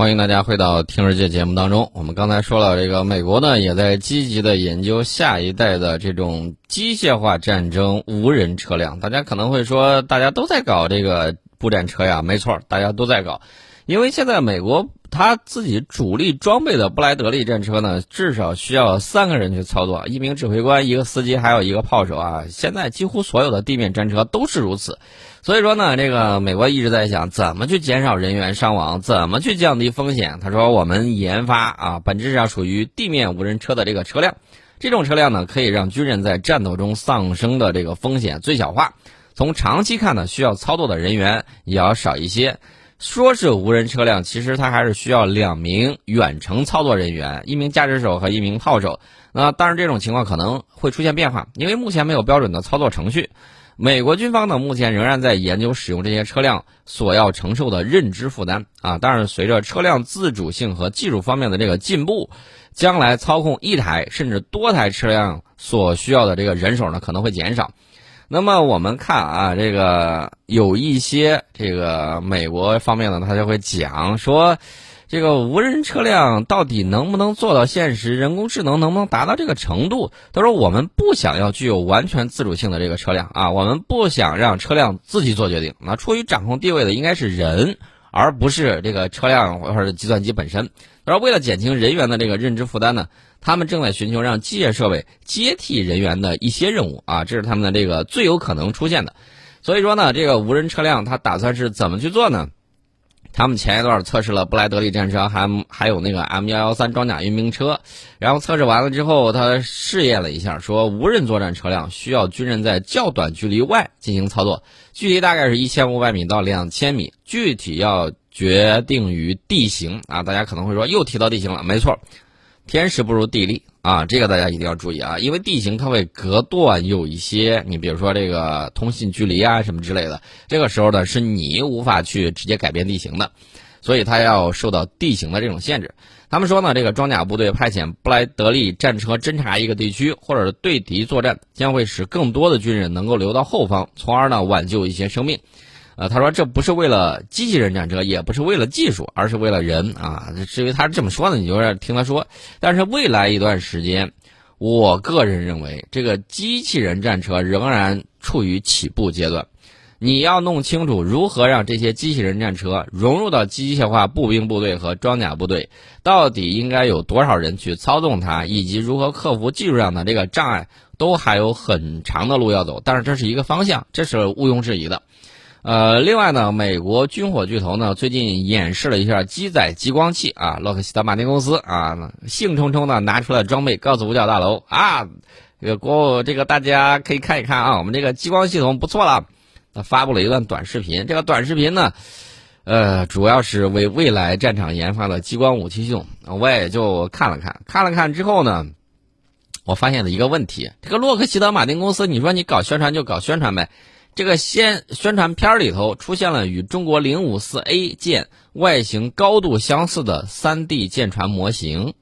欢迎大家回到《听世界》节目当中。我们刚才说了，这个美国呢也在积极的研究下一代的这种机械化战争无人车辆。大家可能会说，大家都在搞这个步战车呀？没错，大家都在搞，因为现在美国他自己主力装备的布莱德利战车呢，至少需要三个人去操作，一名指挥官，一个司机，还有一个炮手啊。现在几乎所有的地面战车都是如此。所以说呢，这个美国一直在想怎么去减少人员伤亡，怎么去降低风险。他说，我们研发啊，本质上属于地面无人车的这个车辆，这种车辆呢，可以让军人在战斗中丧生的这个风险最小化。从长期看呢，需要操作的人员也要少一些。说是无人车辆，其实它还是需要两名远程操作人员，一名驾驶手和一名炮手。那当然，这种情况可能会出现变化，因为目前没有标准的操作程序。美国军方呢，目前仍然在研究使用这些车辆所要承受的认知负担啊。但是，随着车辆自主性和技术方面的这个进步，将来操控一台甚至多台车辆所需要的这个人手呢，可能会减少。那么，我们看啊，这个有一些这个美国方面呢，他就会讲说。这个无人车辆到底能不能做到现实？人工智能能不能达到这个程度？他说：“我们不想要具有完全自主性的这个车辆啊，我们不想让车辆自己做决定。那处于掌控地位的应该是人，而不是这个车辆或者计算机本身。而，为了减轻人员的这个认知负担呢，他们正在寻求让机械设备接替人员的一些任务啊，这是他们的这个最有可能出现的。所以说呢，这个无人车辆它打算是怎么去做呢？”他们前一段测试了布莱德利战车，还还有那个 M 幺幺三装甲运兵车，然后测试完了之后，他试验了一下，说无人作战车辆需要军人在较短距离外进行操作，距离大概是一千五百米到两千米，具体要决定于地形啊。大家可能会说又提到地形了，没错，天时不如地利。啊，这个大家一定要注意啊，因为地形它会隔断有一些，你比如说这个通信距离啊什么之类的，这个时候呢是你无法去直接改变地形的，所以它要受到地形的这种限制。他们说呢，这个装甲部队派遣布莱德利战车侦察一个地区或者是对敌作战，将会使更多的军人能够留到后方，从而呢挽救一些生命。呃，他说这不是为了机器人战车，也不是为了技术，而是为了人啊。至于他是这么说呢，你就是听他说。但是未来一段时间，我个人认为这个机器人战车仍然处于起步阶段。你要弄清楚如何让这些机器人战车融入到机械化步兵部队和装甲部队，到底应该有多少人去操纵它，以及如何克服技术上的这个障碍，都还有很长的路要走。但是这是一个方向，这是毋庸置疑的。呃，另外呢，美国军火巨头呢最近演示了一下机载激光器啊，洛克希德马丁公司啊，兴冲冲的拿出来装备，告诉五角大楼啊，这个国这个大家可以看一看啊，我们这个激光系统不错了。他发布了一段短视频，这个短视频呢，呃，主要是为未来战场研发的激光武器系统。我也就看了看，看了看之后呢，我发现了一个问题，这个洛克希德马丁公司，你说你搞宣传就搞宣传呗。这个宣宣传片里头出现了与中国零五四 A 舰外形高度相似的三 D 舰船模型，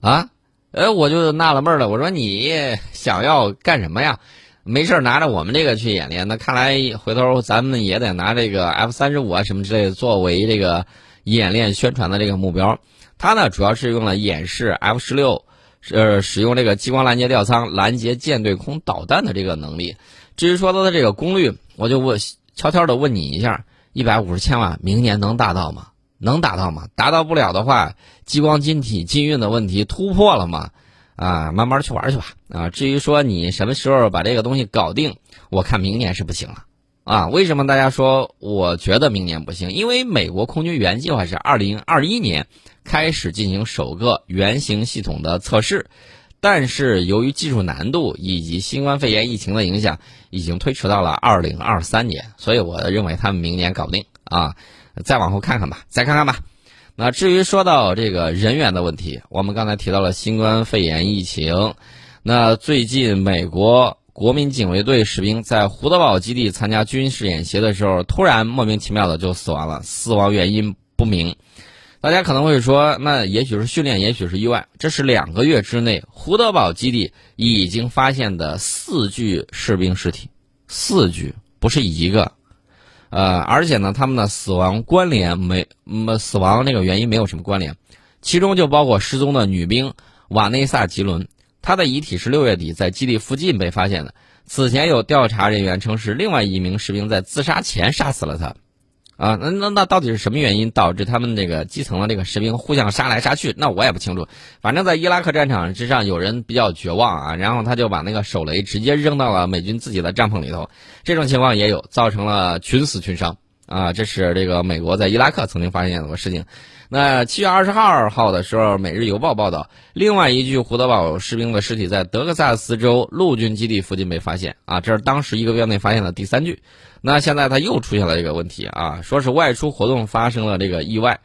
啊，呃，我就纳了闷了，我说你想要干什么呀？没事拿着我们这个去演练，那看来回头咱们也得拿这个 F 三十五啊什么之类的作为这个演练宣传的这个目标。它呢主要是用来演示 F 十六，呃，使用这个激光拦截吊舱拦截舰对空导弹的这个能力。至于说它的这个功率，我就问悄悄的问你一下：一百五十千瓦，明年能达到吗？能达到吗？达到不了的话，激光晶体禁运的问题突破了吗？啊，慢慢去玩去吧。啊，至于说你什么时候把这个东西搞定，我看明年是不行了。啊，为什么大家说我觉得明年不行？因为美国空军原计划是二零二一年开始进行首个原型系统的测试。但是由于技术难度以及新冠肺炎疫情的影响，已经推迟到了二零二三年，所以我认为他们明年搞不定啊，再往后看看吧，再看看吧。那至于说到这个人员的问题，我们刚才提到了新冠肺炎疫情，那最近美国国民警卫队士兵在胡德堡基地参加军事演习的时候，突然莫名其妙的就死亡了，死亡原因不明。大家可能会说，那也许是训练，也许是意外。这是两个月之内胡德堡基地已经发现的四具士兵尸体，四具不是一个，呃，而且呢，他们的死亡关联没，嗯，死亡那个原因没有什么关联，其中就包括失踪的女兵瓦内萨·吉伦，她的遗体是六月底在基地附近被发现的。此前有调查人员称是另外一名士兵在自杀前杀死了她。啊，那那那到底是什么原因导致他们这个基层的这个士兵互相杀来杀去？那我也不清楚。反正，在伊拉克战场之上，有人比较绝望啊，然后他就把那个手雷直接扔到了美军自己的帐篷里头。这种情况也有，造成了群死群伤啊。这是这个美国在伊拉克曾经发现过事情。那七月二十二号的时候，《每日邮报》报道，另外一具胡德堡士兵的尸体在德克萨斯州陆军基地附近被发现啊，这是当时一个月内发现的第三具。那现在他又出现了这个问题啊，说是外出活动发生了这个意外。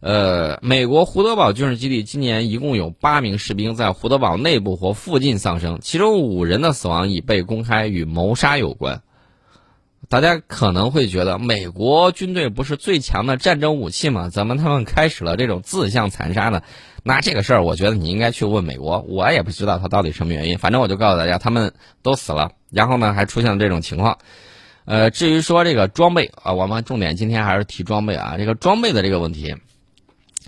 呃，美国胡德堡军事基地今年一共有八名士兵在胡德堡内部或附近丧生，其中五人的死亡已被公开与谋杀有关。大家可能会觉得，美国军队不是最强的战争武器吗？怎么他们开始了这种自相残杀呢？那这个事儿，我觉得你应该去问美国，我也不知道他到底什么原因。反正我就告诉大家，他们都死了，然后呢，还出现了这种情况。呃，至于说这个装备啊，我们重点今天还是提装备啊。这个装备的这个问题，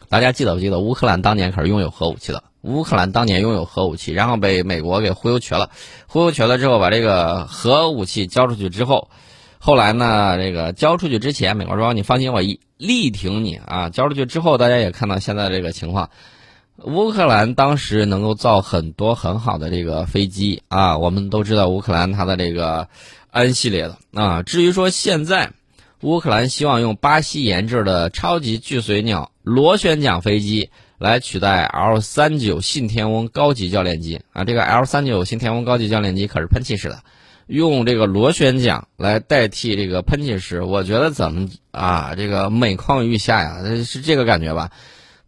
大家记得不记得？乌克兰当年可是拥有核武器的。乌克兰当年拥有核武器，然后被美国给忽悠瘸了。忽悠瘸了之后，把这个核武器交出去之后，后来呢，这个交出去之前，美国说你放心，我一力挺你啊。交出去之后，大家也看到现在这个情况，乌克兰当时能够造很多很好的这个飞机啊。我们都知道乌克兰它的这个。安系列的啊，至于说现在，乌克兰希望用巴西研制的超级巨髓鸟螺旋桨飞机来取代 L 三九信天翁高级教练机啊，这个 L 三九信天翁高级教练机可是喷气式的，用这个螺旋桨来代替这个喷气式，我觉得怎么啊，这个每况愈下呀，是这个感觉吧？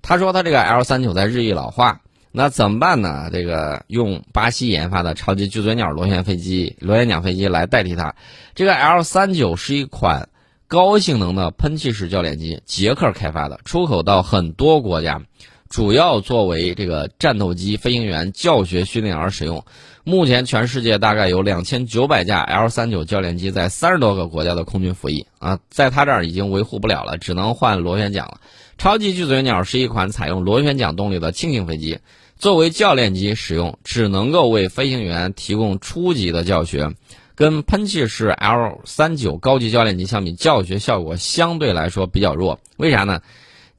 他说他这个 L 三九在日益老化。那怎么办呢？这个用巴西研发的超级巨嘴鸟螺旋飞机、螺旋桨飞机来代替它。这个 L 三九是一款高性能的喷气式教练机，捷克开发的，出口到很多国家，主要作为这个战斗机飞行员教学训练而使用。目前全世界大概有两千九百架 L 三九教练机在三十多个国家的空军服役啊，在他这儿已经维护不了了，只能换螺旋桨了。超级巨嘴鸟是一款采用螺旋桨动力的轻型飞机。作为教练机使用，只能够为飞行员提供初级的教学，跟喷气式 L 三九高级教练机相比，教学效果相对来说比较弱。为啥呢？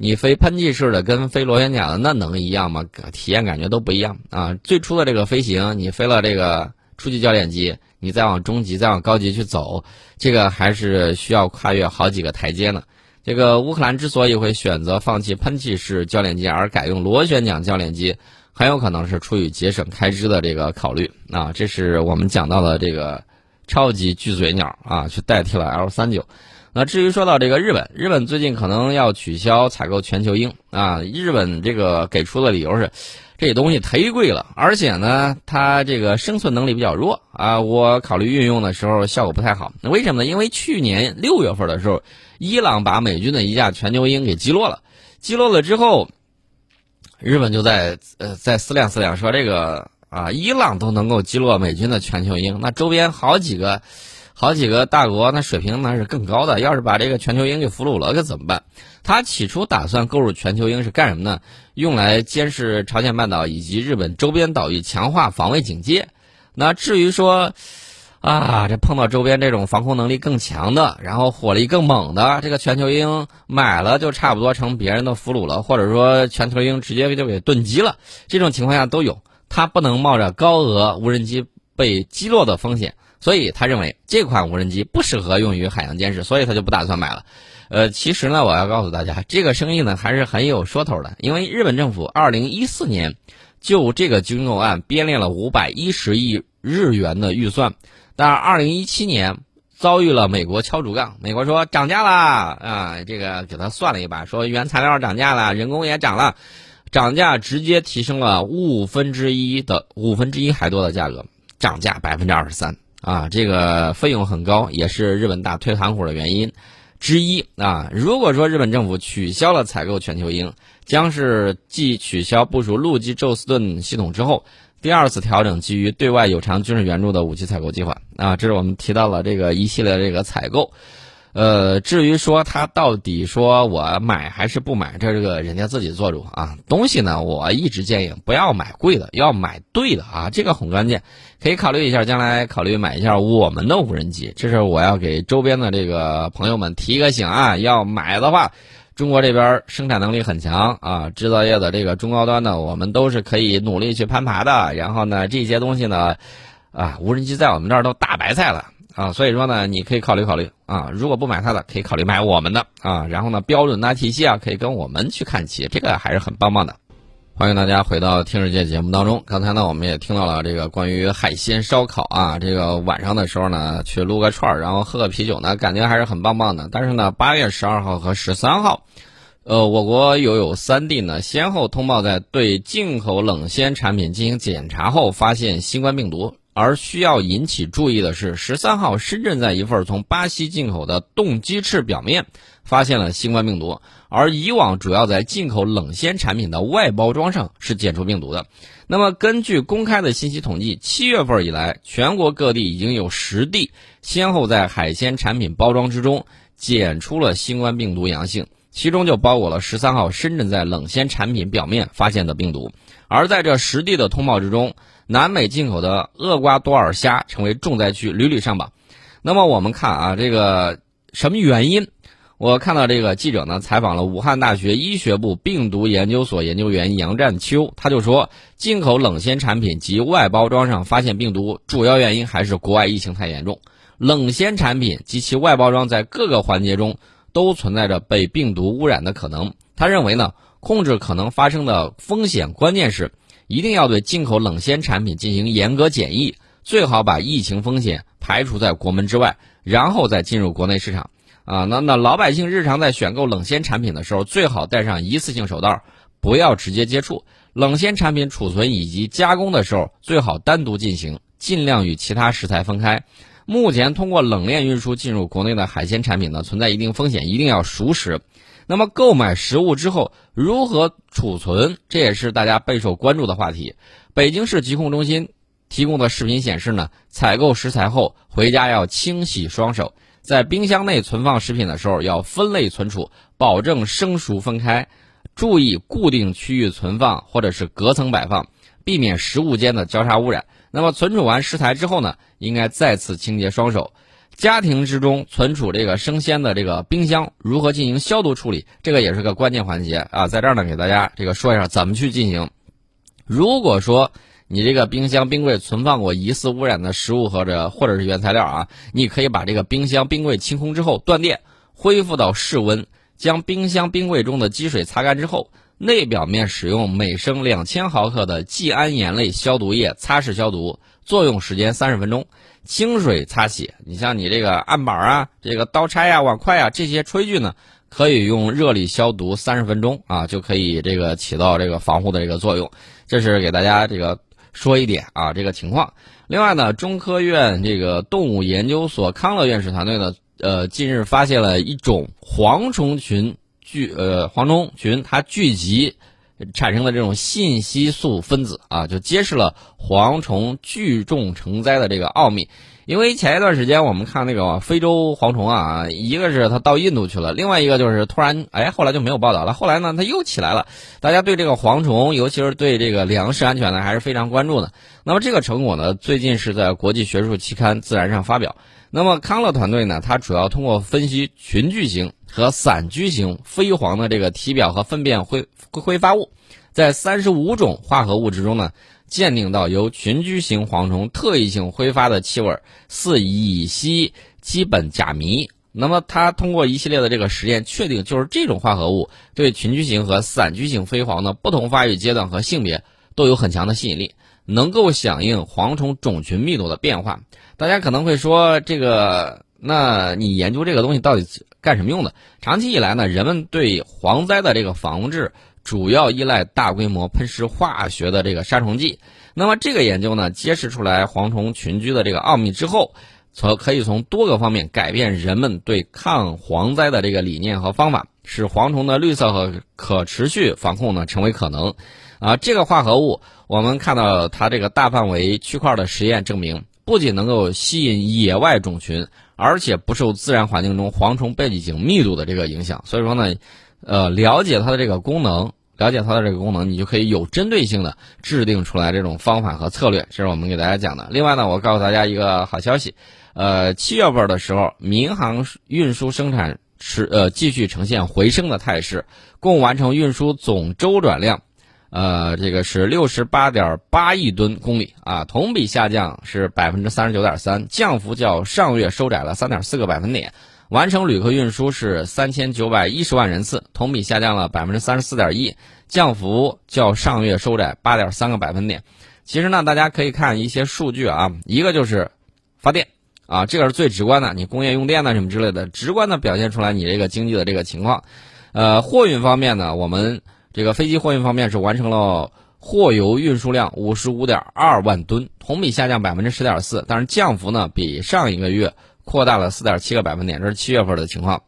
你飞喷气式的跟飞螺旋桨的那能一样吗？体验感觉都不一样啊！最初的这个飞行，你飞了这个初级教练机，你再往中级、再往高级去走，这个还是需要跨越好几个台阶呢。这个乌克兰之所以会选择放弃喷气式教练机，而改用螺旋桨教练机。很有可能是出于节省开支的这个考虑啊，这是我们讲到的这个超级巨嘴鸟啊，去代替了 L 三九。那至于说到这个日本，日本最近可能要取消采购全球鹰啊，日本这个给出的理由是，这东西忒贵了，而且呢，它这个生存能力比较弱啊，我考虑运用的时候效果不太好。那为什么呢？因为去年六月份的时候，伊朗把美军的一架全球鹰给击落了，击落了之后。日本就在呃在思量思量，说这个啊，伊朗都能够击落美军的全球鹰，那周边好几个，好几个大国，那水平那是更高的。要是把这个全球鹰给俘虏了，可怎么办？他起初打算购入全球鹰是干什么呢？用来监视朝鲜半岛以及日本周边岛屿，强化防卫警戒。那至于说。啊，这碰到周边这种防空能力更强的，然后火力更猛的，这个全球鹰买了就差不多成别人的俘虏了，或者说全球鹰直接就给炖鸡了，这种情况下都有。他不能冒着高额无人机被击落的风险，所以他认为这款无人机不适合用于海洋监视，所以他就不打算买了。呃，其实呢，我要告诉大家，这个生意呢还是很有说头的，因为日本政府二零一四年就这个军购案编列了五百一十亿日元的预算。但二零一七年遭遇了美国敲竹杠，美国说涨价啦啊，这个给他算了一把，说原材料涨价了，人工也涨了，涨价直接提升了五分之一的五分之一还多的价格，涨价百分之二十三啊，这个费用很高，也是日本大推盘虎的原因之一啊。如果说日本政府取消了采购全球鹰，将是继取消部署陆基宙斯盾系统之后。第二次调整基于对外有偿军事援助的武器采购计划啊，这是我们提到了这个一系列这个采购，呃，至于说他到底说我买还是不买，这这个人家自己做主啊。东西呢，我一直建议不要买贵的，要买对的啊，这个很关键。可以考虑一下，将来考虑买一下我们的无人机。这是我要给周边的这个朋友们提个醒啊，要买的话，中国这边生产能力很强啊，制造业的这个中高端呢，我们都是可以努力去攀爬的。然后呢，这些东西呢，啊，无人机在我们这儿都大白菜了。啊，所以说呢，你可以考虑考虑啊，如果不买它的，可以考虑买我们的啊。然后呢，标准呐、体系啊，可以跟我们去看齐，这个还是很棒棒的。欢迎大家回到听世界节目当中。刚才呢，我们也听到了这个关于海鲜烧烤啊，这个晚上的时候呢，去撸个串儿，然后喝个啤酒呢，感觉还是很棒棒的。但是呢，八月十二号和十三号，呃，我国又有三地呢，先后通报在对进口冷鲜产品进行检查后，发现新冠病毒。而需要引起注意的是，十三号深圳在一份从巴西进口的冻鸡翅表面发现了新冠病毒，而以往主要在进口冷鲜产品的外包装上是检出病毒的。那么，根据公开的信息统计，七月份以来，全国各地已经有十地先后在海鲜产品包装之中检出了新冠病毒阳性，其中就包括了十三号深圳在冷鲜产品表面发现的病毒。而在这实地的通报之中，南美进口的厄瓜多尔虾成为重灾区，屡屡上榜。那么我们看啊，这个什么原因？我看到这个记者呢采访了武汉大学医学部病毒研究所研究员杨占秋，他就说，进口冷鲜产品及外包装上发现病毒，主要原因还是国外疫情太严重。冷鲜产品及其外包装在各个环节中都存在着被病毒污染的可能。他认为呢，控制可能发生的风险，关键是。一定要对进口冷鲜产品进行严格检疫，最好把疫情风险排除在国门之外，然后再进入国内市场。啊，那那老百姓日常在选购冷鲜产品的时候，最好戴上一次性手套，不要直接接触冷鲜产品。储存以及加工的时候，最好单独进行，尽量与其他食材分开。目前通过冷链运输进入国内的海鲜产品呢，存在一定风险，一定要熟食。那么购买食物之后如何储存，这也是大家备受关注的话题。北京市疾控中心提供的视频显示呢，采购食材后回家要清洗双手，在冰箱内存放食品的时候要分类存储，保证生熟分开，注意固定区域存放或者是隔层摆放，避免食物间的交叉污染。那么存储完食材之后呢，应该再次清洁双手。家庭之中存储这个生鲜的这个冰箱如何进行消毒处理？这个也是个关键环节啊，在这儿呢给大家这个说一下怎么去进行。如果说你这个冰箱冰柜存放过疑似污染的食物或者或者是原材料啊，你可以把这个冰箱冰柜清空之后断电，恢复到室温，将冰箱冰柜中的积水擦干之后，内表面使用每升两千毫克的季铵盐类消毒液擦拭消毒，作用时间三十分钟。清水擦洗，你像你这个案板啊、这个刀叉呀、碗筷啊这些炊具呢，可以用热力消毒三十分钟啊，就可以这个起到这个防护的这个作用。这是给大家这个说一点啊，这个情况。另外呢，中科院这个动物研究所康乐院士团队呢，呃，近日发现了一种蝗虫群聚呃蝗虫群它聚集。产生的这种信息素分子啊，就揭示了蝗虫聚众成灾的这个奥秘。因为前一段时间我们看那个非洲蝗虫啊，一个是它到印度去了，另外一个就是突然哎，后来就没有报道了。后来呢，它又起来了。大家对这个蝗虫，尤其是对这个粮食安全呢，还是非常关注的。那么这个成果呢，最近是在国际学术期刊《自然》上发表。那么康乐团队呢，它主要通过分析群聚型和散居型飞蝗的这个体表和粪便挥挥发物，在三十五种化合物之中呢，鉴定到由群居型蝗虫特异性挥发的气味似乙烯基苯甲醚。那么它通过一系列的这个实验，确定就是这种化合物对群居型和散居型飞蝗的不同发育阶段和性别都有很强的吸引力。能够响应蝗虫种群密度的变化，大家可能会说，这个，那你研究这个东西到底干什么用的？长期以来呢，人们对蝗灾的这个防治主要依赖大规模喷施化学的这个杀虫剂。那么这个研究呢，揭示出来蝗虫群居的这个奥秘之后，从可以从多个方面改变人们对抗蝗灾的这个理念和方法，使蝗虫的绿色和可持续防控呢成为可能。啊，这个化合物，我们看到它这个大范围区块的实验证明，不仅能够吸引野外种群，而且不受自然环境中蝗虫背景密度的这个影响。所以说呢，呃，了解它的这个功能，了解它的这个功能，你就可以有针对性的制定出来这种方法和策略。这是我们给大家讲的。另外呢，我告诉大家一个好消息，呃，七月份的时候，民航运输生产持呃继续呈现回升的态势，共完成运输总周转量。呃，这个是六十八点八亿吨公里啊，同比下降是百分之三十九点三，降幅较上月收窄了三点四个百分点。完成旅客运输是三千九百一十万人次，同比下降了百分之三十四点一，降幅较上月收窄八点三个百分点。其实呢，大家可以看一些数据啊，一个就是发电啊，这个是最直观的，你工业用电呢什么之类的，直观的表现出来你这个经济的这个情况。呃，货运方面呢，我们。这个飞机货运方面是完成了货油运输量五十五点二万吨，同比下降百分之十点四，但是降幅呢比上一个月扩大了四点七个百分点，这是七月份的情况。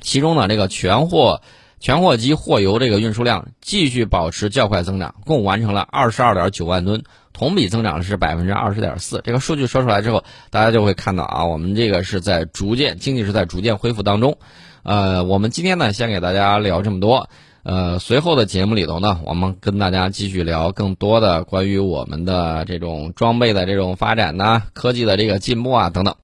其中呢，这个全货全货机货油这个运输量继续保持较快增长，共完成了二十二点九万吨，同比增长是百分之二十点四。这个数据说出来之后，大家就会看到啊，我们这个是在逐渐经济是在逐渐恢复当中。呃，我们今天呢，先给大家聊这么多。呃，随后的节目里头呢，我们跟大家继续聊更多的关于我们的这种装备的这种发展呐，科技的这个进步啊等等。